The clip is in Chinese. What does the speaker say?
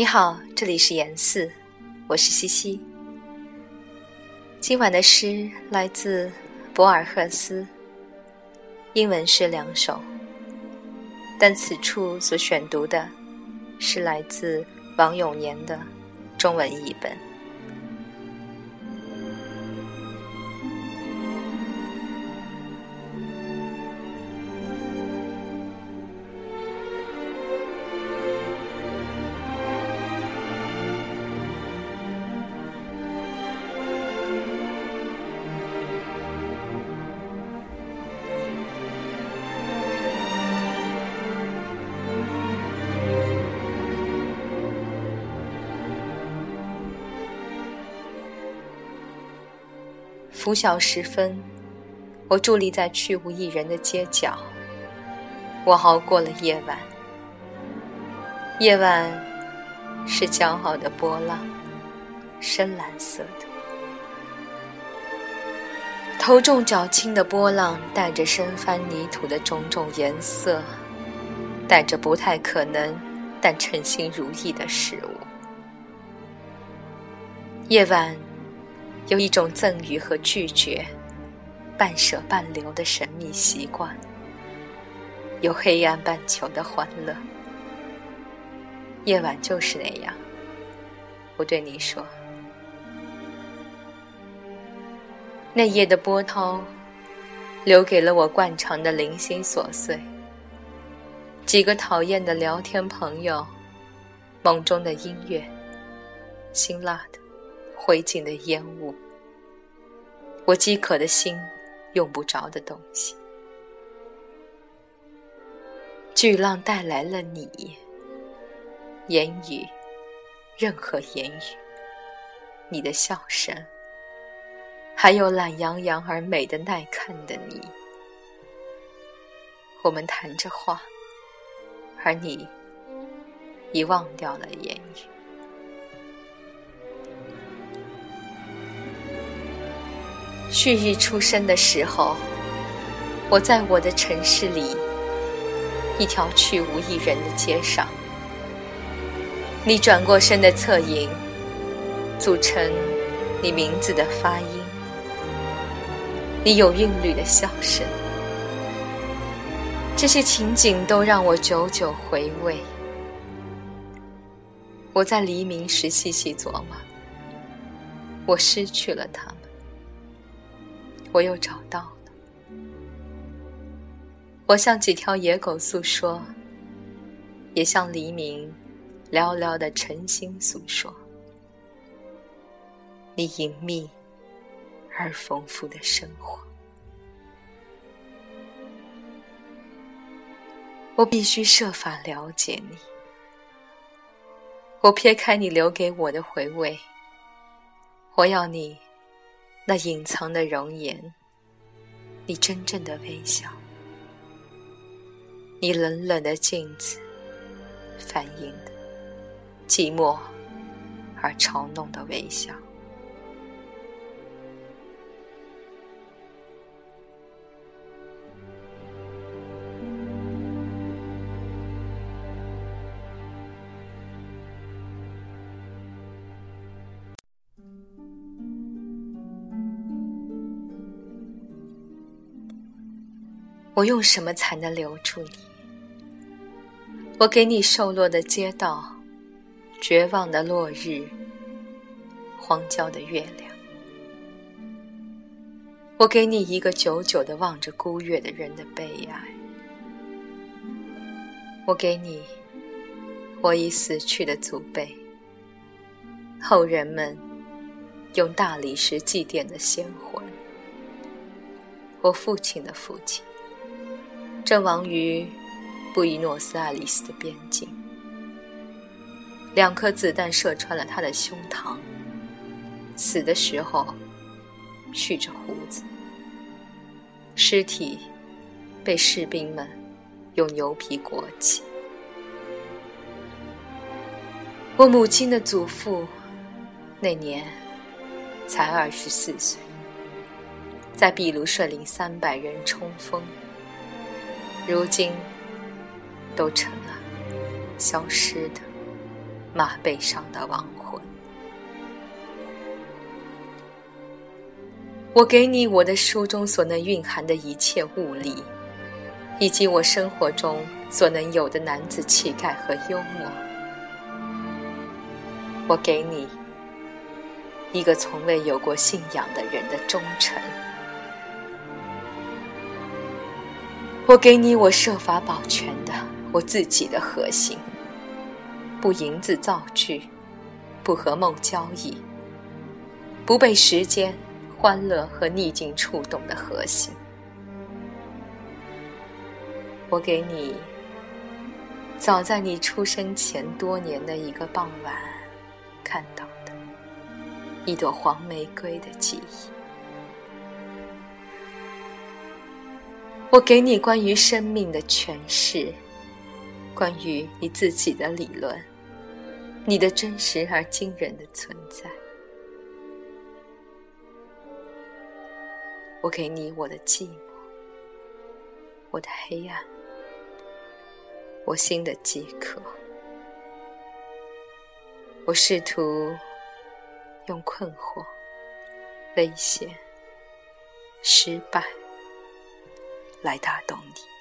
你好，这里是言四，我是西西。今晚的诗来自博尔赫斯，英文诗两首，但此处所选读的是来自王永年的中文译本。拂晓时分，我伫立在去无一人的街角。我熬过了夜晚。夜晚是骄傲的波浪，深蓝色的。头重脚轻的波浪，带着深翻泥土的种种颜色，带着不太可能但称心如意的事物。夜晚。有一种赠予和拒绝，半舍半留的神秘习惯，有黑暗半球的欢乐。夜晚就是那样，我对你说。那夜的波涛，留给了我惯常的零星琐碎，几个讨厌的聊天朋友，梦中的音乐，辛辣的。灰烬的烟雾，我饥渴的心用不着的东西。巨浪带来了你，言语，任何言语，你的笑声，还有懒洋洋而美的耐看的你。我们谈着话，而你已忘掉了言语。旭日初升的时候，我在我的城市里，一条去无一人的街上。你转过身的侧影，组成你名字的发音。你有韵律的笑声，这些情景都让我久久回味。我在黎明时细细琢磨，我失去了他。我又找到了。我向几条野狗诉说，也向黎明寥寥的晨星诉说。你隐秘而丰富的生活，我必须设法了解你。我撇开你留给我的回味，我要你。那隐藏的容颜，你真正的微笑，你冷冷的镜子，反映的寂寞而嘲弄的微笑。我用什么才能留住你？我给你瘦落的街道，绝望的落日，荒郊的月亮。我给你一个久久的望着孤月的人的悲哀。我给你我已死去的祖辈，后人们用大理石祭奠的先魂。我父亲的父亲。阵亡于布宜诺斯艾利斯的边境，两颗子弹射穿了他的胸膛。死的时候蓄着胡子，尸体被士兵们用牛皮裹起。我母亲的祖父那年才二十四岁，在秘鲁率领三百人冲锋。如今，都成了消失的马背上的亡魂。我给你我的书中所能蕴含的一切物力，以及我生活中所能有的男子气概和幽默。我给你一个从未有过信仰的人的忠诚。我给你我设法保全的我自己的核心，不银子造句，不和梦交易，不被时间。欢乐和逆境触动的核心，我给你早在你出生前多年的一个傍晚看到的一朵黄玫瑰的记忆。我给你关于生命的诠释，关于你自己的理论，你的真实而惊人的存在。我给你我的寂寞，我的黑暗，我心的饥渴。我试图用困惑、危险、失败来打动你。